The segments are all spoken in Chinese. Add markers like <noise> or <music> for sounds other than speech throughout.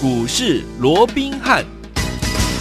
股市罗宾汉。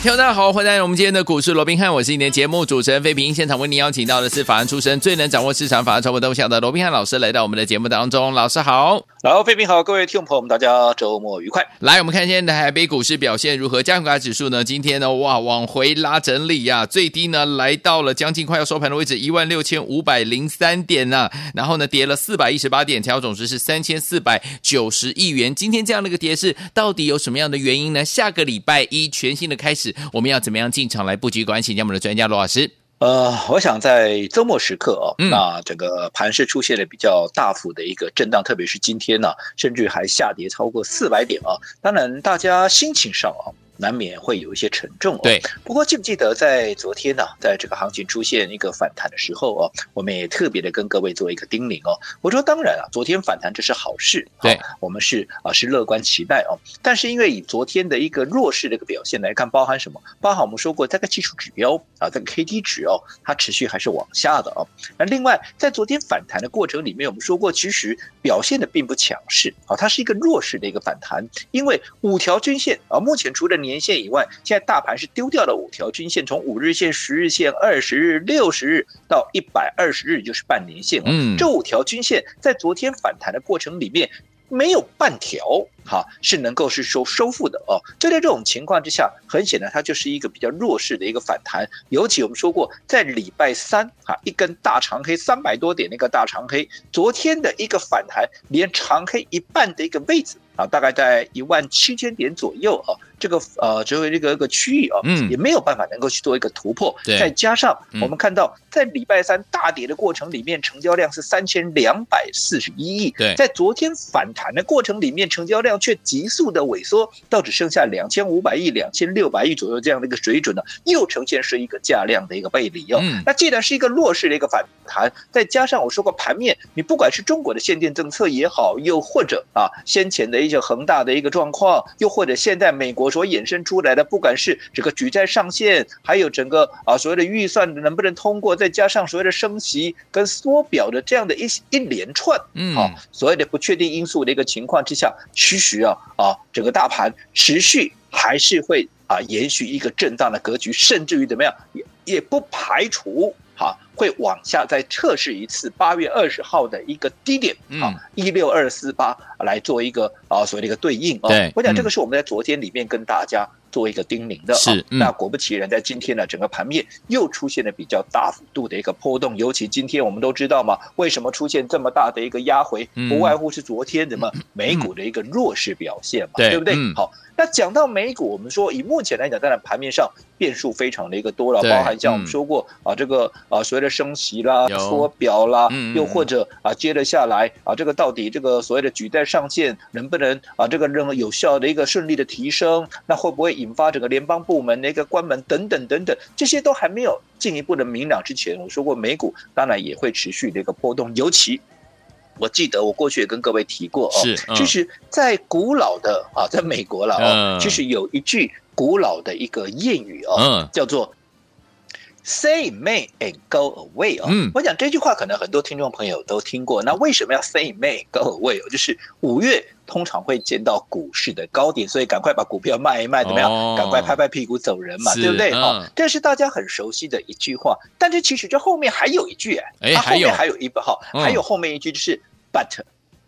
听众大家好，欢迎来到我们今天的股市罗宾汉，我是你的节目主持人费平。现场为您邀请到的是法案出身、最能掌握市场法案传播动向的罗宾汉老师，来到我们的节目当中。老师好，老，费平好，各位听众朋友们，大家周末愉快。来，我们看现在的台北股市表现如何？加权指数呢？今天呢，哇，往回拉整理呀、啊，最低呢来到了将近快要收盘的位置，一万六千五百零三点呢、然后呢跌了四百一十八点，调总值是三千四百九十亿元。今天这样的一个跌势，到底有什么样的原因呢？下个礼拜一全新的开始，我们要怎么样？进场来布局，关系，让我们的专家罗老师。呃，我想在周末时刻啊，嗯、那整个盘势出现了比较大幅的一个震荡，特别是今天呢、啊，甚至还下跌超过四百点啊。当然，大家心情上啊。难免会有一些沉重哦。对，不过记不记得在昨天呢、啊，在这个行情出现一个反弹的时候哦，我们也特别的跟各位做一个叮咛哦。我说当然啊，昨天反弹这是好事，对，我们是啊是乐观期待哦。但是因为以昨天的一个弱势的一个表现来看，包含什么？包含我们说过这个技术指标啊，这个 K D 值哦，它持续还是往下的哦。那另外在昨天反弹的过程里面，我们说过其实表现的并不强势啊，它是一个弱势的一个反弹，因为五条均线啊，目前除了年线以外，现在大盘是丢掉了五条均线，从五日线、十日线、二十日、六十日到一百二十日，就是半年线。嗯，这五条均线在昨天反弹的过程里面，没有半条哈是能够是收收复的哦。就在这种情况之下，很显然它就是一个比较弱势的一个反弹。尤其我们说过，在礼拜三哈一根大长黑三百多点那个大长黑，昨天的一个反弹，连长黑一半的一个位置啊，大概在一万七千点左右啊。这个呃，作为这个一个区域啊，嗯，也没有办法能够去做一个突破。对，再加上我们看到，在礼拜三大跌的过程里面，成交量是三千两百四十一亿。对，在昨天反弹的过程里面，成交量却急速的萎缩，到只剩下两千五百亿、两千六百亿左右这样的一个水准呢，又呈现是一个价量的一个背离哦。那既然是一个弱势的一个反弹，再加上我说过盘面，你不管是中国的限电政策也好，又或者啊先前的一些恒大的一个状况，又或者现在美国。所衍生出来的，不管是这个举债上限，还有整个啊所谓的预算能不能通过，再加上所谓的升息跟缩表的这样的一一连串，嗯，啊，所谓的不确定因素的一个情况之下，其实啊啊，整个大盘持续还是会啊延续一个震荡的格局，甚至于怎么样，也也不排除。好，会往下再测试一次八月二十号的一个低点啊，一六二四八来做一个啊所谓的一个对应啊。对，我讲这个是我们在昨天里面跟大家做一个叮咛的啊。是，那果不其然，在今天呢，整个盘面又出现了比较大幅度的一个波动。尤其今天我们都知道嘛，为什么出现这么大的一个压回？不外乎是昨天怎么美股的一个弱势表现嘛，对不对？好。那讲到美股，我们说以目前来讲，当然盘面上变数非常的一个多了，包含像我们说过、嗯、啊，这个啊所谓的升息啦、缩表啦，嗯、又或者啊接着下来啊，这个到底这个所谓的举债上限能不能啊这个任何有效的一个顺利的提升，那会不会引发整个联邦部门的一个关门等等等等，这些都还没有进一步的明朗之前，我说过美股当然也会持续的一个波动，尤其。我记得我过去也跟各位提过哦，是，其实，在古老的啊，在美国了哦，其实有一句古老的一个谚语哦，叫做 “Say May and go away” 哦。嗯，我讲这句话可能很多听众朋友都听过。那为什么要 “Say May go away” 哦？就是五月通常会见到股市的高点，所以赶快把股票卖一卖，怎么样？赶快拍拍屁股走人嘛，对不对？哦，这是大家很熟悉的一句话。但是其实这后面还有一句哎，它后面还有一个哈，还有后面一句就是。But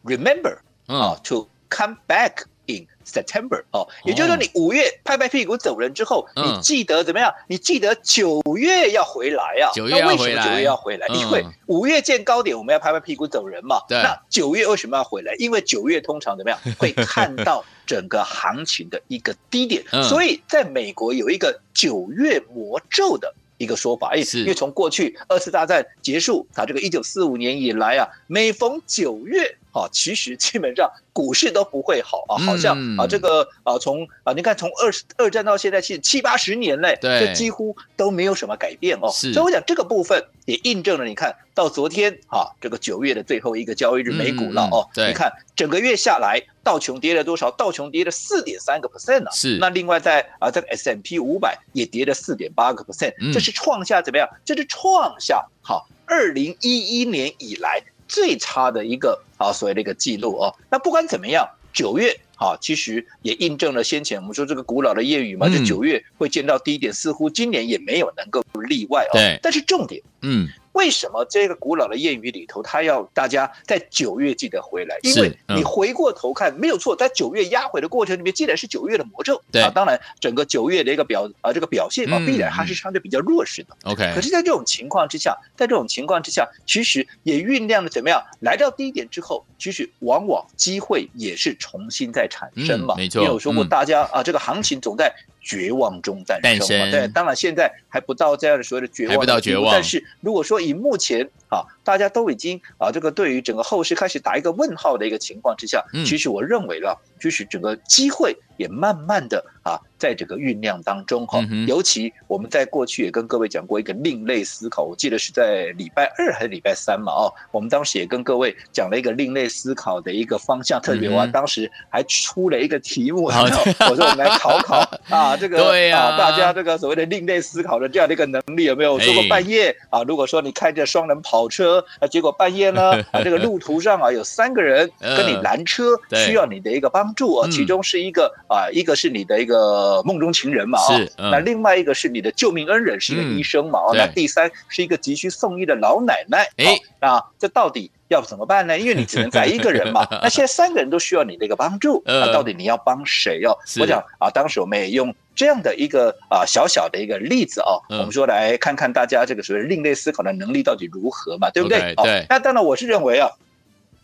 remember 啊，to come back in September 哦，也就是说你五月拍拍屁股走人之后，你记得怎么样？你记得九月要回来啊？九月要回来？九月要回来？因为五月见高点，我们要拍拍屁股走人嘛。那九月为什么要回来？因为九月通常怎么样？会看到整个行情的一个低点，所以在美国有一个九月魔咒的。一个说法，哎，因为从过去二次大战结束啊，这个一九四五年以来啊，每逢九月啊，其实基本上股市都不会好啊，好像啊，这个啊，从啊，你看从二二战到现在，其实七八十年嘞，对，这几乎都没有什么改变哦。所以我讲这个部分也印证了，你看到昨天啊，这个九月的最后一个交易日美股了哦，你看整个月下来。道琼跌了多少？道琼跌了四点三个 percent 呢。是。那另外在啊，这个 S M P 五百也跌了四点八个 percent，这是创下怎么样？这是创下好二零一一年以来最差的一个啊所谓的一个记录哦。那不管怎么样，九月啊，其实也印证了先前我们说这个古老的谚语嘛，就九月会见到低点，似乎今年也没有能够例外哦。对，但是重点，嗯。为什么这个古老的谚语里头，他要大家在九月记得回来？因为你回过头看，没有错，在九月压回的过程里面，既然是九月的魔咒，对啊，当然整个九月的一个表啊这个表现嘛，必然还是相对比较弱势的。OK，可是，在这种情况之下，在这种情况之下，其实也酝酿了怎么样？来到低点之后，其实往往机会也是重新再产生嘛。没错，有说过大家啊，这个行情总在。绝望中诞生嘛？对，当然现在还不到这样的所谓的绝望，还不到绝望。但是如果说以目前啊，大家都已经啊，这个对于整个后市开始打一个问号的一个情况之下，其实我认为了，就是整个机会也慢慢的啊。在整个酝酿当中哈，尤其我们在过去也跟各位讲过一个另类思考，我记得是在礼拜二还是礼拜三嘛哦，我们当时也跟各位讲了一个另类思考的一个方向，特别我当时还出了一个题目，我说我们来考考 <laughs> 啊，这个啊大家这个所谓的另类思考的这样的一个能力有没有？说过半夜啊，如果说你开着双人跑车啊，结果半夜呢啊这个路途上啊有三个人跟你拦车，需要你的一个帮助啊，其中是一个啊一个是你的一个。呃，梦中情人嘛，啊、嗯，那另外一个是你的救命恩人，是一个医生嘛，哦、嗯，那第三是一个急需送医的老奶奶，哎，那这到底要怎么办呢？因为你只能载一个人嘛，<laughs> 那现在三个人都需要你的一个帮助，那到底你要帮谁哦？我讲啊，当时我们也用这样的一个啊小小的一个例子哦，我们说来看看大家这个所谓另类思考的能力到底如何嘛，对不对？对，那当然我是认为啊。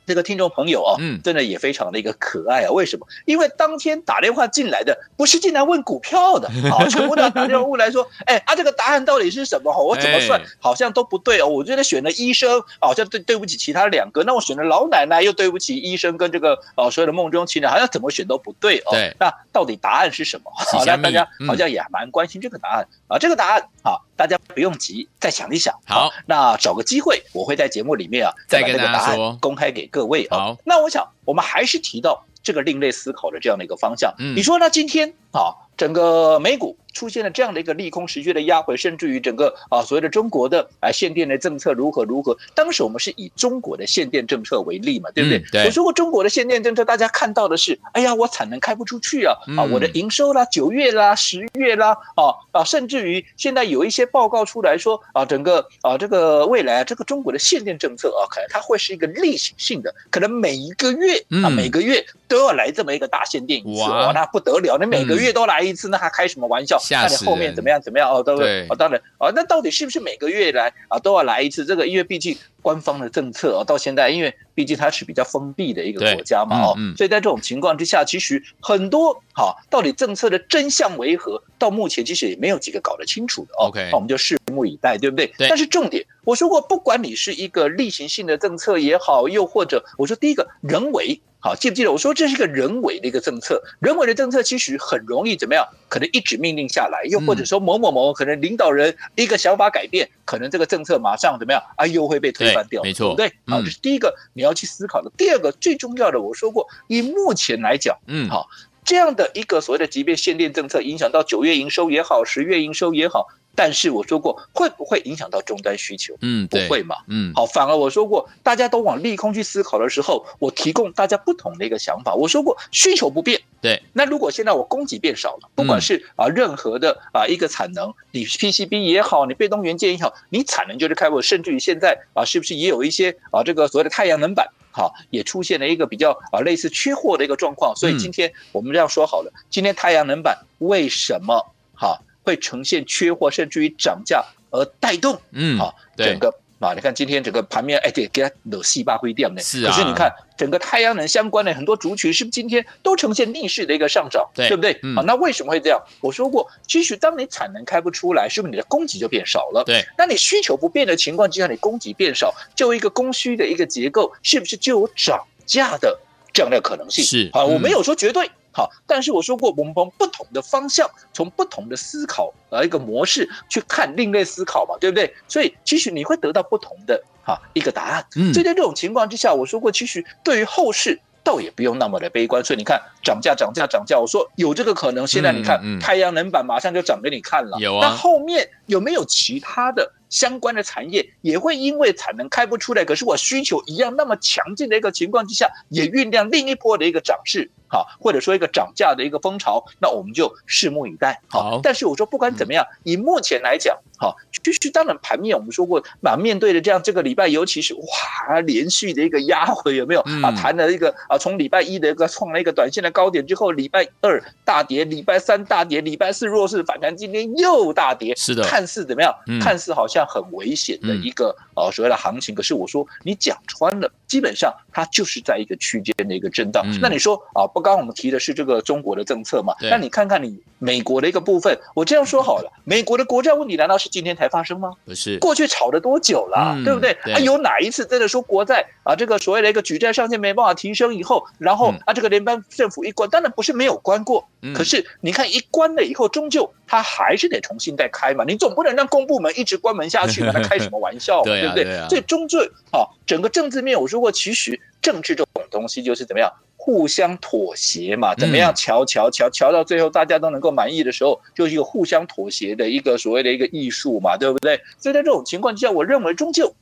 这个听众朋友啊，嗯，真的也非常的一个可爱啊。为什么？因为当天打电话进来的不是进来问股票的，<laughs> 啊，全部都打电话问来说，哎，啊，这个答案到底是什么？我怎么算好像都不对哦。我觉得选了医生，好像对对不起其他两个。那我选了老奶奶，又对不起医生跟这个哦所有的梦中情人，好像怎么选都不对哦。对，那到底答案是什么？好，那大家好像也蛮关心这个答案啊。这个答案啊，大家不用急，再想一想。好，那找个机会，我会在节目里面啊，再把这个答案公开给。各位好，那我想我们还是提到这个另类思考的这样的一个方向。嗯，你说呢？今天啊，整个美股。出现了这样的一个利空持续的压回，甚至于整个啊所谓的中国的啊限电的政策如何如何？当时我们是以中国的限电政策为例嘛，对不对？嗯、对。我说过中国的限电政策，大家看到的是，哎呀，我产能开不出去啊，啊，我的营收啦，九月啦，十月啦，啊啊，甚至于现在有一些报告出来说啊，整个啊这个未来啊这个中国的限电政策啊，可能它会是一个例行性的，可能每一个月啊每个月都要来这么一个大限电一次，哇，那不得了，你每个月都来一次，那还开什么玩笑？看你后面怎么样？怎么样？哦，对？哦，当然，哦，那到底是不是每个月来啊都要来一次？这个因为毕竟官方的政策哦，到现在因为毕竟它是比较封闭的一个国家嘛，哦，所以在这种情况之下，其实很多哈，到底政策的真相为何？到目前其实也没有几个搞得清楚的。OK，那我们就拭目以待，对不对？但是重点，我说过，不管你是一个例行性的政策也好，又或者我说第一个人为。好，记不记得我说这是一个人为的一个政策？人为的政策其实很容易怎么样？可能一纸命令下来，又或者说某某某可能领导人一个想法改变，可能这个政策马上怎么样？啊，又会被推翻掉，没错，对，好，这是第一个你要去思考的。第二个最重要的，我说过，以目前来讲，嗯，好，这样的一个所谓的即便限电政策影响到九月营收也好，十月营收也好。但是我说过，会不会影响到终端需求？嗯，不会嘛。嗯，好，反而我说过，大家都往利空去思考的时候，我提供大家不同的一个想法。我说过，需求不变。对。那如果现在我供给变少了，不管是啊任何的啊一个产能，你 PCB 也好，你被动元件也好，你产能就是开不，甚至于现在啊，是不是也有一些啊这个所谓的太阳能板，好，也出现了一个比较啊类似缺货的一个状况。所以今天我们这样说好了，今天太阳能板为什么好？会呈现缺货，甚至于涨价而带动，嗯，好，整个啊，你看今天整个盘面，哎，对，给它惹细八灰掉呢。是啊。可是你看整个太阳能相关的很多族群，是不是今天都呈现逆势的一个上涨？对，对不对？嗯。好，那为什么会这样？我说过，其实当你产能开不出来，是不是你的供给就变少了？对。那你需求不变的情况之下，你供给变少，就一个供需的一个结构，是不是就有涨价的这样的可能性？是。好，我没有说绝对。好，但是我说过，我们从不同的方向，从不同的思考呃一个模式去看另类思考嘛，对不对？所以其实你会得到不同的哈一个答案。嗯，所以在这种情况之下，我说过，其实对于后市倒也不用那么的悲观。所以你看，涨价、涨价、涨价，我说有这个可能。现在你看，嗯嗯、太阳能板马上就涨给你看了。有啊。那后面有没有其他的相关的产业也会因为产能开不出来，可是我需求一样那么强劲的一个情况之下，也酝酿另一波的一个涨势？好，或者说一个涨价的一个风潮，那我们就拭目以待。好，但是我说不管怎么样，嗯、以目前来讲，好，就是当然盘面我们说过，那面对的这样这个礼拜，尤其是哇连续的一个压回，有没有啊？谈了一个啊，从礼拜一的一个创了一个短线的高点之后，礼拜二大跌，礼拜三大跌，礼拜四弱势反弹，今天又大跌，是的，看似怎么样？嗯、看似好像很危险的一个呃、所谓的行情，可是我说你讲穿了，基本上它就是在一个区间的一个震荡。嗯、那你说啊，不？刚刚我们提的是这个中国的政策嘛？那你看看你美国的一个部分，我这样说好了，美国的国债问题难道是今天才发生吗？不是，过去炒了多久了，对不对？啊，有哪一次真的说国债啊，这个所谓的一个举债上限没办法提升以后，然后啊，这个联邦政府一关，当然不是没有关过，可是你看一关了以后，终究它还是得重新再开嘛，你总不能让公部门一直关门下去嘛，<laughs> 那开什么玩笑，对不对？所以终究啊，整个政治面，我说过，其实政治这种东西就是怎么样？互相妥协嘛，怎么样？瞧瞧瞧瞧到最后，大家都能够满意的时候，就是一个互相妥协的一个所谓的一个艺术嘛，对不对？所以在这种情况之下，我认为终究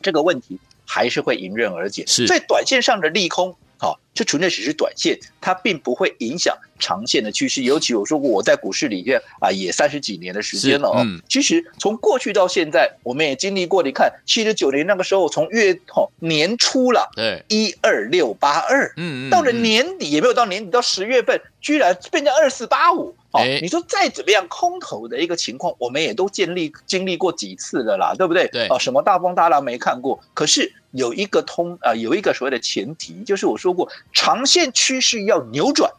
这个问题还是会迎刃而解。是，在短线上的利空。好，这纯粹只是短线，它并不会影响长线的趋势。尤其我说过，我在股市里面啊，也三十几年的时间了哦。嗯、其实从过去到现在，我们也经历过。你看，七十九年那个时候，从月哦年初了，对，一二六八二，嗯，到了年底也没有到年底，到十月份，居然变成二四八五。哦，你说再怎么样空头的一个情况，我们也都建立经历过几次的啦，对不对？对啊，什么大风大浪没看过？可是有一个通啊，有一个所谓的前提，就是我说过，长线趋势要扭转，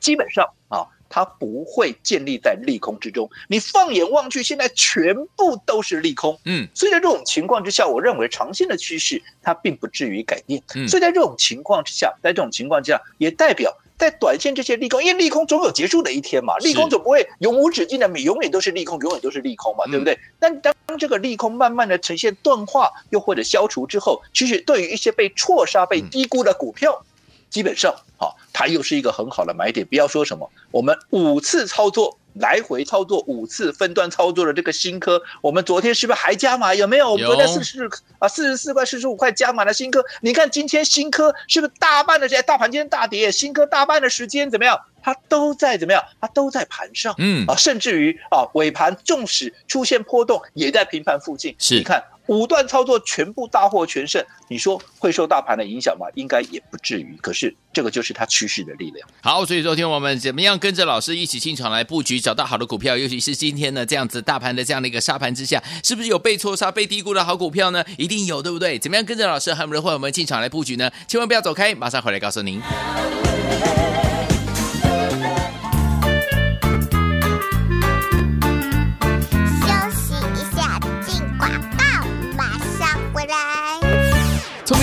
基本上啊，它不会建立在利空之中。你放眼望去，现在全部都是利空，嗯，所以在这种情况之下，我认为长线的趋势它并不至于改变。所以在这种情况之下，在这种情况之下，也代表。在短线这些利空，因为利空总有结束的一天嘛，利空总不会永无止境的，永远都是利空，永远都是利空嘛，对不对？但当这个利空慢慢的呈现钝化，又或者消除之后，其实对于一些被错杀、被低估的股票，基本上，好，它又是一个很好的买点。不要说什么，我们五次操作。来回操作五次分段操作的这个新科，我们昨天是不是还加码？有没有？我们昨天四十啊四十四块四十五块加码的新科，你看今天新科是不是大半的时间？大盘今天大跌，新科大半的时间怎么样？它都在怎么样？它都在盘上，嗯啊，甚至于啊尾盘纵使出现波动，也在平盘附近。是，你看。五段操作全部大获全胜，你说会受大盘的影响吗？应该也不至于。可是这个就是它趋势的力量。好，所以昨天我们怎么样跟着老师一起进场来布局，找到好的股票？尤其是今天呢，这样子大盘的这样的一个杀盘之下，是不是有被错杀、被低估的好股票呢？一定有，对不对？怎么样跟着老师和我们的会员们进场来布局呢？千万不要走开，马上回来告诉您。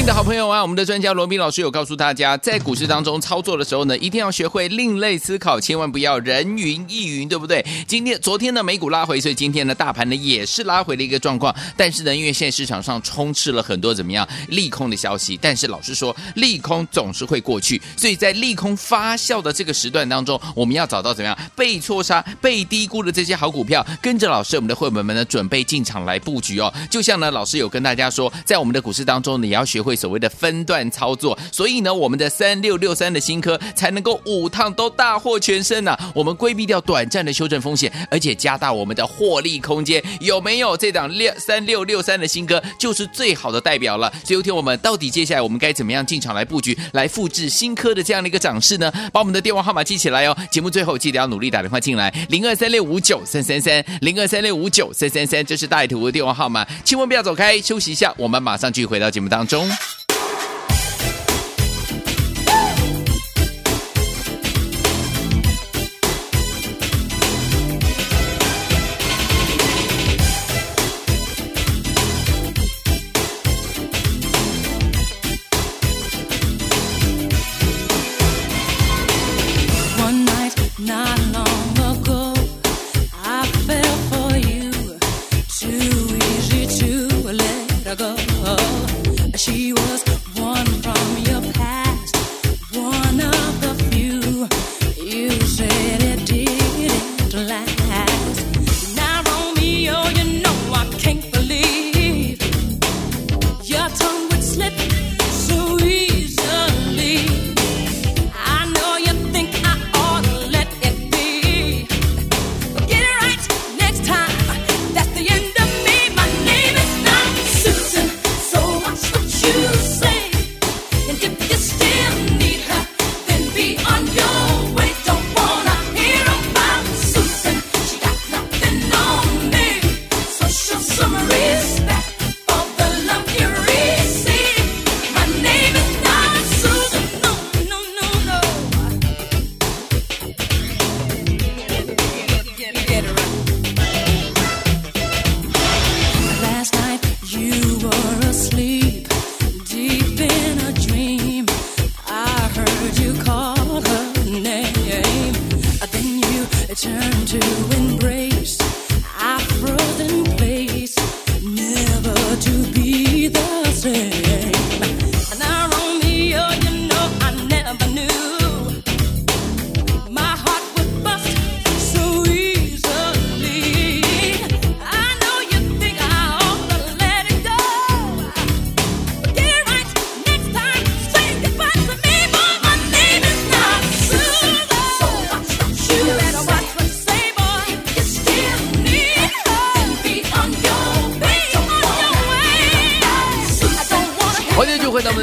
的好朋友啊，我们的专家罗宾老师有告诉大家，在股市当中操作的时候呢，一定要学会另类思考，千万不要人云亦云，对不对？今天、昨天呢，美股拉回，所以今天呢，大盘呢也是拉回的一个状况。但是呢，因为现在市场上充斥了很多怎么样利空的消息，但是老师说，利空总是会过去，所以在利空发酵的这个时段当中，我们要找到怎么样被错杀、被低估的这些好股票，跟着老师，我们的会员们呢，准备进场来布局哦。就像呢，老师有跟大家说，在我们的股市当中，你要学会。所谓的分段操作，所以呢，我们的三六六三的新科才能够五趟都大获全胜呢、我们规避掉短暂的修正风险，而且加大我们的获利空间，有没有？这档六三六六三的新科就是最好的代表了。所以，有天我们到底接下来我们该怎么样进场来布局，来复制新科的这样的一个涨势呢？把我们的电话号码记起来哦。节目最后记得要努力打电话进来，零二三六五九三三三，零二三六五九三三三，这是大图的电话号码。千万不要走开，休息一下，我们马上继续回到节目当中。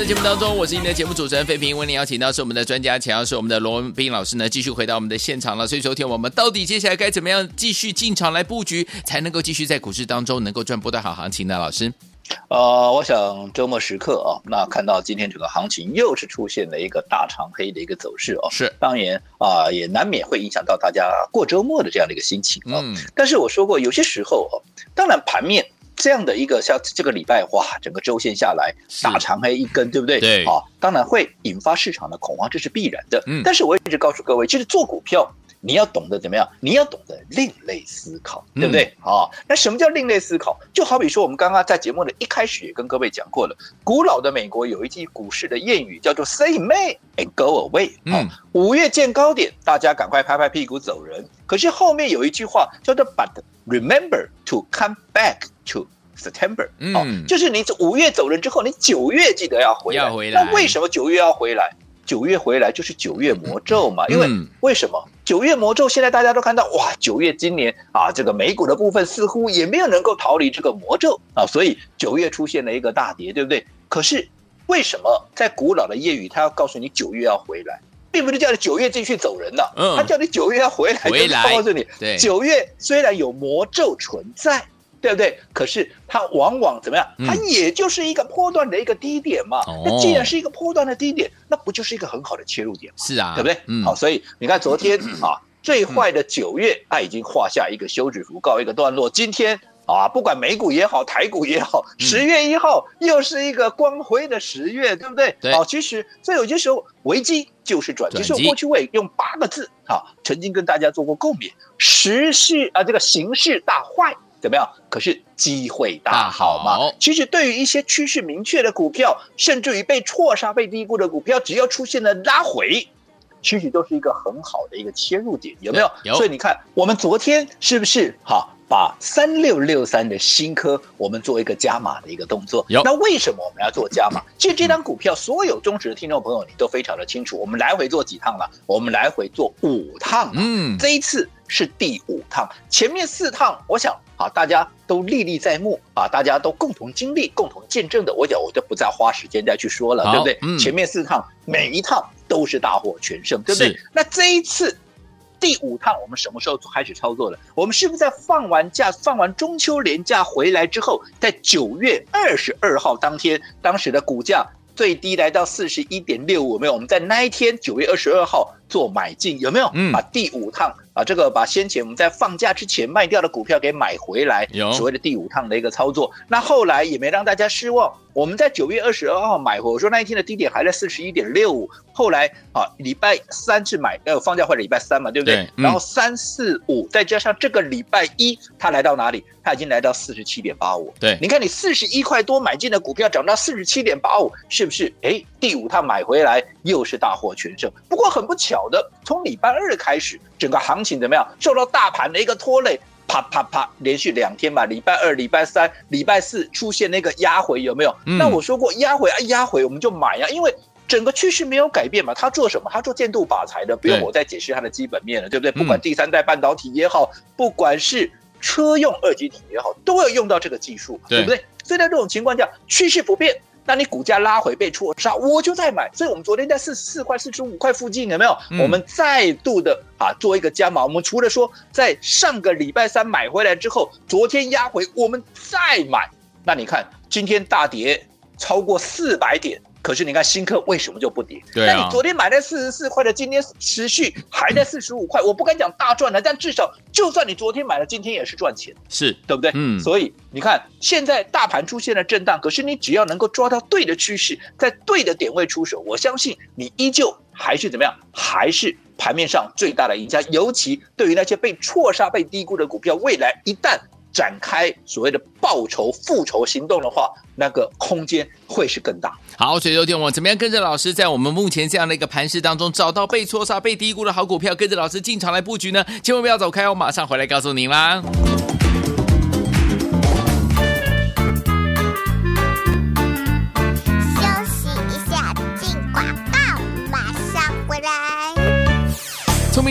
的节目当中，我是你的节目主持人费平，为您邀请到是我们的专家，强要是我们的罗文斌老师呢，继续回到我们的现场了。所以，昨天我们到底接下来该怎么样继续进场来布局，才能够继续在股市当中能够赚波段好行情呢？老师，呃，我想周末时刻啊，那看到今天整个行情又是出现了一个大长黑的一个走势哦，是，当然啊，也难免会影响到大家过周末的这样的一个心情啊。嗯，但是我说过，有些时候哦，当然盘面。这样的一个像这个礼拜哇，整个周线下来大长黑一根，对不对？对，啊，当然会引发市场的恐慌，这是必然的。嗯，但是我一直告诉各位，其实做股票你要懂得怎么样？你要懂得另类思考，对不对？啊、嗯，那什么叫另类思考？就好比说，我们刚刚在节目的一开始也跟各位讲过了，古老的美国有一句股市的谚语叫做 “Say May and go away”。嗯，五月见高点，大家赶快拍拍屁股走人。可是后面有一句话叫做 “But remember to come back”。to September，嗯、哦，就是你五月走人之后，你九月记得要回来。要回来。那为什么九月要回来？九月回来就是九月魔咒嘛。因为为什么九月魔咒？现在大家都看到哇，九月今年啊，这个美股的部分似乎也没有能够逃离这个魔咒啊，所以九月出现了一个大跌，对不对？可是为什么在古老的谚语，他要告诉你九月要回来，并不是叫你九月继续走人了，嗯，他叫你九月要回来，回来。告诉你，九月虽然有魔咒存在。对不对？可是它往往怎么样？它也就是一个波段的一个低点嘛。嗯、那既然是一个波段的低点，那不就是一个很好的切入点嘛？是啊，对不对？嗯。好，所以你看昨天 <coughs> 啊，最坏的九月，它已经画下一个休止符，告一个段落。今天啊，不管美股也好，台股也好，十月一号又是一个光辉的十月，对不对？对。好，其实所以有些时候危机就是转机。其实我过去我也用八个字啊，曾经跟大家做过共勉：时势啊，这个形势大坏。怎么样？可是机会大好嘛。好，其实对于一些趋势明确的股票，甚至于被错杀、被低估的股票，只要出现了拉回，其实都是一个很好的一个切入点，有没有？有。所以你看，我们昨天是不是哈把三六六三的新科，我们做一个加码的一个动作？有。那为什么我们要做加码？其实这张股票，所有忠实的听众朋友，你都非常的清楚。我们来回做几趟了？我们来回做五趟。嗯，这一次是第五趟，前面四趟，我想。啊，大家都历历在目啊，大家都共同经历、共同见证的，我讲我就不再花时间再去说了，对不对？嗯、前面四趟每一趟都是大获全胜，对不对？那这一次第五趟我们什么时候开始操作的？我们是不是在放完假、放完中秋连假回来之后，在九月二十二号当天，当时的股价最低来到四十一点六五，没有？我们在那一天九月二十二号做买进，有没有？嗯，把第五趟。啊，这个把先前我们在放假之前卖掉的股票给买回来，有所谓的第五趟的一个操作。那后来也没让大家失望，我们在九月二十二号买回，我说那一天的低点还在四十一点六五。后来啊，礼拜三是买，呃，放假或者礼拜三嘛，对不对？对嗯、然后三四五再加上这个礼拜一，它来到哪里？它已经来到四十七点八五。对，你看你四十一块多买进的股票涨到四十七点八五，是不是？哎，第五趟买回来又是大获全胜。不过很不巧的，从礼拜二开始，整个行情怎么样？受到大盘的一个拖累，啪啪啪，连续两天吧，礼拜二、礼拜三、礼拜四出现那个压回，有没有？嗯、那我说过压回啊，压回我们就买呀，因为整个趋势没有改变嘛。他做什么？他做建度靶材的，不用我再解释它的基本面了，对，对不对？不管第三代半导体也好，不管是车用二极体也好，都要用到这个技术，对，对不对？所以在这种情况下，趋势不变。那你股价拉回被错杀，我就再买。所以，我们昨天在四十四块、四十五块附近有没有？嗯、我们再度的啊做一个加码。我们除了说在上个礼拜三买回来之后，昨天压回，我们再买。那你看今天大跌超过四百点。可是你看新科为什么就不跌？对啊，那你昨天买在四十四块的，今天持续还在四十五块，我不敢讲大赚了，但至少就算你昨天买了，今天也是赚钱，是对不对？嗯，所以你看现在大盘出现了震荡，可是你只要能够抓到对的趋势，在对的点位出手，我相信你依旧还是怎么样，还是盘面上最大的赢家。尤其对于那些被错杀、被低估的股票，未来一旦展开所谓的报仇复仇行动的话，那个空间会是更大。好，所以昨天我怎么样跟着老师，在我们目前这样的一个盘势当中，找到被错杀、被低估的好股票，跟着老师进场来布局呢？千万不要走开，我马上回来告诉您啦。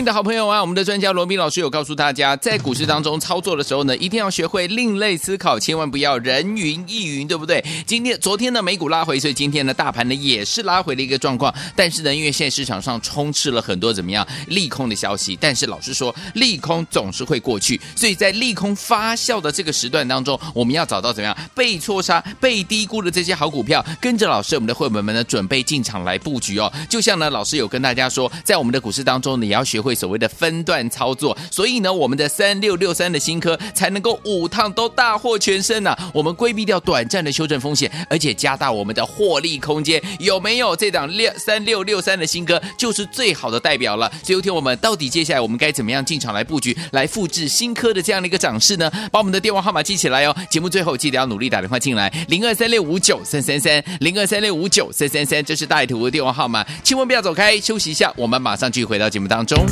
的好朋友啊，我们的专家罗宾老师有告诉大家，在股市当中操作的时候呢，一定要学会另类思考，千万不要人云亦云，对不对？今天、昨天呢，美股拉回，所以今天呢，大盘呢也是拉回的一个状况。但是呢，因为现在市场上充斥了很多怎么样利空的消息，但是老实说，利空总是会过去，所以在利空发酵的这个时段当中，我们要找到怎么样被错杀、被低估的这些好股票，跟着老师，我们的会员们呢，准备进场来布局哦。就像呢，老师有跟大家说，在我们的股市当中，你要学。会所谓的分段操作，所以呢，我们的三六六三的新科才能够五趟都大获全胜呢、我们规避掉短暂的修正风险，而且加大我们的获利空间，有没有？这档六三六六三的新科就是最好的代表了。所以，有天我们到底接下来我们该怎么样进场来布局，来复制新科的这样的一个涨势呢？把我们的电话号码记起来哦。节目最后记得要努力打电话进来，零二三六五九三三三，零二三六五九三三三，这是大图的电话号码。千万不要走开，休息一下，我们马上继续回到节目当中。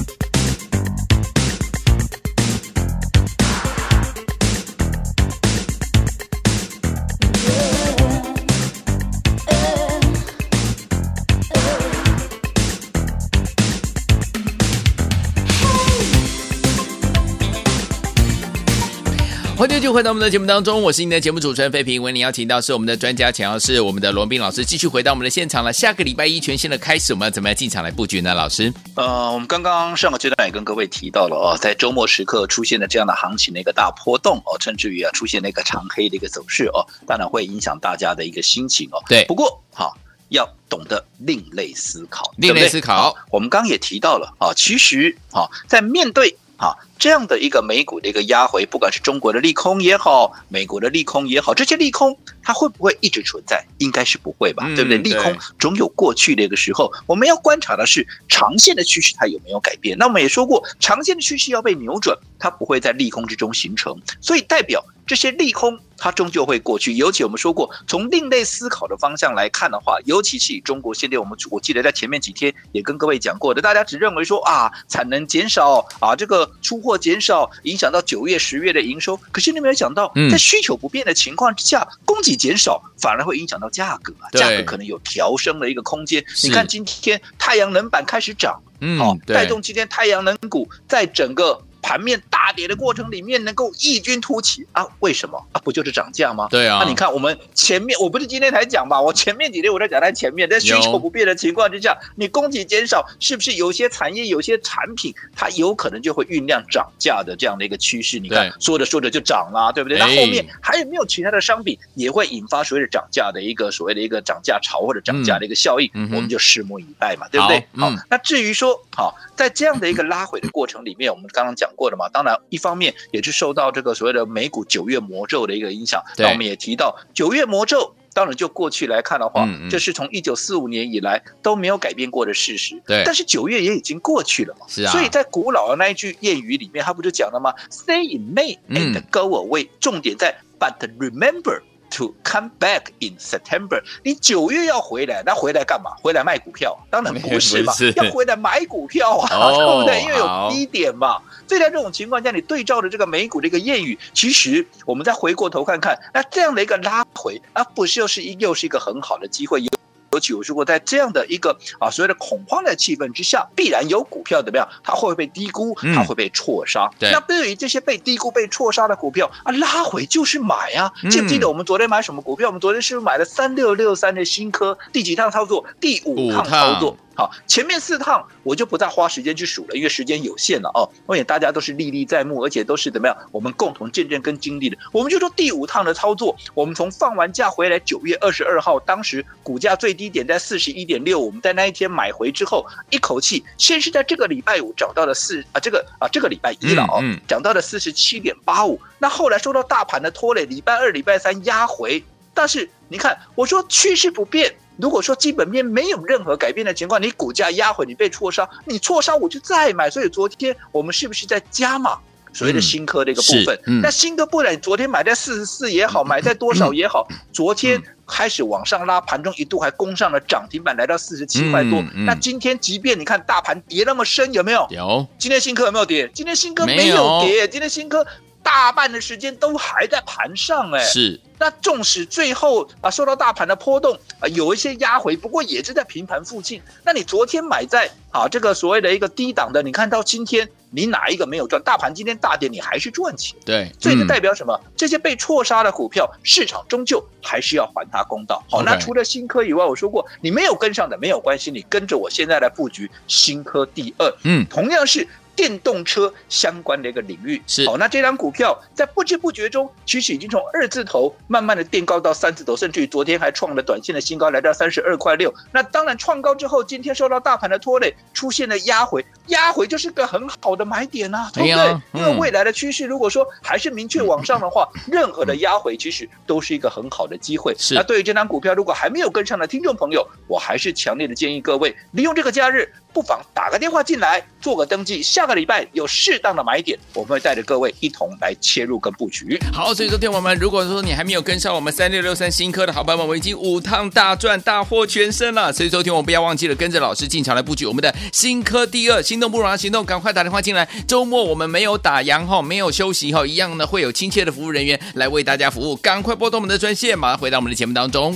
欢迎继续回到我们的节目当中，我是你的节目主持人费平。为您邀请到是我们的专家，强要是我们的罗斌老师，继续回到我们的现场了。下个礼拜一全新的开始，我们要怎么样进场来布局呢？老师，呃，我们刚刚上个阶段也跟各位提到了哦，在周末时刻出现的这样的行情的一个大波动哦，甚至于啊出现那个长黑的一个走势哦，当然会影响大家的一个心情哦。对，不过好要懂得另类思考，另类思考。我们刚刚也提到了啊，其实啊，在面对啊。这样的一个美股的一个压回，不管是中国的利空也好，美国的利空也好，这些利空它会不会一直存在？应该是不会吧，嗯、对不对？利空总有过去的一个时候。我们要观察的是长线的趋势它有没有改变。那我们也说过，长线的趋势要被扭转，它不会在利空之中形成，所以代表这些利空它终究会过去。尤其我们说过，从另类思考的方向来看的话，尤其是以中国现在我们我记得在前面几天也跟各位讲过的，大家只认为说啊，产能减少啊，这个出货。减少影响到九月、十月的营收，可是你没有想到，在需求不变的情况之下，供给减少反而会影响到价格啊，价格可能有调升的一个空间。你看今天太阳能板开始涨，嗯，好，带动今天太阳能股在整个。盘面大跌的过程里面能够异军突起啊？为什么啊？不就是涨价吗？对啊。那你看我们前面，我不是今天才讲吧？我前面几天我在讲在前面，在需求不变的情况之下，你供给减少，是不是有些产业、有些产品它有可能就会酝酿涨价的这样的一个趋势？你看说着说着就涨了，对不对？那后面还有没有其他的商品也会引发所谓的涨价的一个所谓的一个涨价潮或者涨价的一个效应？我们就拭目以待嘛，对不对？好，那至于说好，在这样的一个拉回的过程里面，我们刚刚讲。过的嘛，当然一方面也是受到这个所谓的美股九月魔咒的一个影响。那我们也提到九月魔咒，当然就过去来看的话，嗯嗯这是从一九四五年以来都没有改变过的事实。对，但是九月也已经过去了嘛。是啊。所以在古老的那一句谚语里面，他不就讲了吗？Stay in May and go away，嗯。重点在 But remember。To come back in September，你九月要回来，那回来干嘛？回来卖股票？当然不是嘛，<laughs> 要回来买股票啊，哦、<laughs> 对不对？因为有低点嘛。所以在这种情况下，你对照着这个美股的一个谚语，其实我们再回过头看看，那这样的一个拉回，那，不是又是一又是一个很好的机会。尤其我说过，在这样的一个啊所谓的恐慌的气氛之下，必然有股票怎么样？它会被低估？它会被错杀？嗯、那对于这些被低估、被错杀的股票啊，拉回就是买啊！记不记得我们昨天买什么股票？我们昨天是不是买了三六六三的新科？第几趟操作？第五趟操作。好，前面四趟我就不再花时间去数了，因为时间有限了哦。而且大家都是历历在目，而且都是怎么样？我们共同见证跟经历的。我们就说第五趟的操作，我们从放完假回来，九月二十二号，当时股价最低点在四十一点六，我们在那一天买回之后，一口气先是在这个礼拜五涨到了四啊，这个啊这个礼拜一了哦，涨到了四十七点八五。那后来受到大盘的拖累，礼拜二、礼拜三压回，但是你看，我说趋势不变。如果说基本面没有任何改变的情况，你股价压回，你被错杀，你错杀我就再买。所以昨天我们是不是在加码所谓的新科的一个部分？嗯嗯、那新科不然，昨天买在四十四也好，买在多少也好，昨天开始往上拉，盘中一度还攻上了涨停板，来到四十七块多。那今天即便你看大盘跌那么深，有没有？有。今天新科有没有跌？今天新科没有跌。有今天新科。大半的时间都还在盘上哎，是。那纵使最后啊受到大盘的波动啊有一些压回，不过也是在平盘附近。那你昨天买在啊这个所谓的一个低档的，你看到今天你哪一个没有赚？大盘今天大跌，你还是赚钱。对，所以这代表什么？这些被错杀的股票，市场终究还是要还它公道。好，那除了新科以外，我说过你没有跟上的没有关系，你跟着我现在来布局新科第二。嗯，同样是。电动车相关的一个领域是好，那这张股票在不知不觉中，其实已经从二字头慢慢的垫高到三字头，甚至于昨天还创了短线的新高，来到三十二块六。那当然创高之后，今天受到大盘的拖累，出现了压回，压回就是个很好的买点啊，对不对？因为未来的趋势如果说还是明确往上的话，任何的压回其实都是一个很好的机会。是，那对于这张股票，如果还没有跟上的听众朋友，我还是强烈的建议各位利用这个假日，不妨打个电话进来做个登记，下个礼拜有适当的买点，我们会带着各位一同来切入跟布局。好，所以说，听我们，如果说你还没有跟上我们三六六三新科的好朋友们，我已经五趟大赚大获全胜了。所以说，听我们不要忘记了跟着老师进场来布局我们的新科第二，心动不如行动，赶快打电话进来。周末我们没有打烊哈，没有休息哈，一样呢会有亲切的服务人员来为大家服务，赶快拨通我们的专线，马上回到我们的节目当中。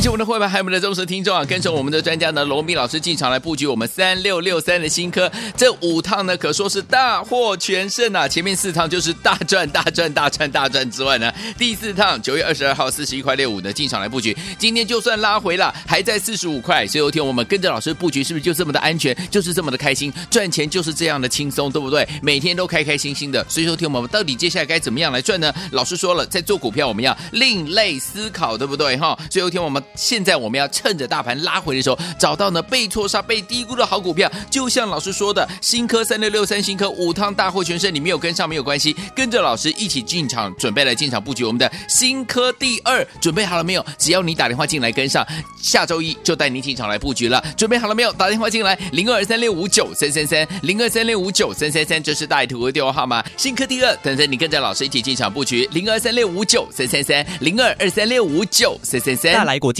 恭喜我们的会员，还有我们的忠实听众啊！跟着我们的专家呢，罗密老师进场来布局我们三六六三的新科，这五趟呢可说是大获全胜啊！前面四趟就是大赚大赚大赚大赚之外呢，第四趟九月二十二号四十一块六五的进场来布局，今天就算拉回了，还在四十五块。所以有天我们跟着老师布局，是不是就这么的安全，就是这么的开心？赚钱就是这样的轻松，对不对？每天都开开心心的。所以说，听我们到底接下来该怎么样来赚呢？老师说了，在做股票我们要另类思考，对不对？哈！所以有天我们。现在我们要趁着大盘拉回的时候，找到呢被错杀、被低估的好股票。就像老师说的，新科三六六三，新科五趟大获全胜，你没有跟上没有关系，跟着老师一起进场，准备来进场布局我们的新科第二。准备好了没有？只要你打电话进来跟上，下周一就带你进场来布局了。准备好了没有？打电话进来，零二三六五九三三三，零二三六五九三三三，这是大图的电话号码。新科第二，等着你跟着老师一起进场布局，零二三六五九三三三，零二二三六五九三三三。大来国际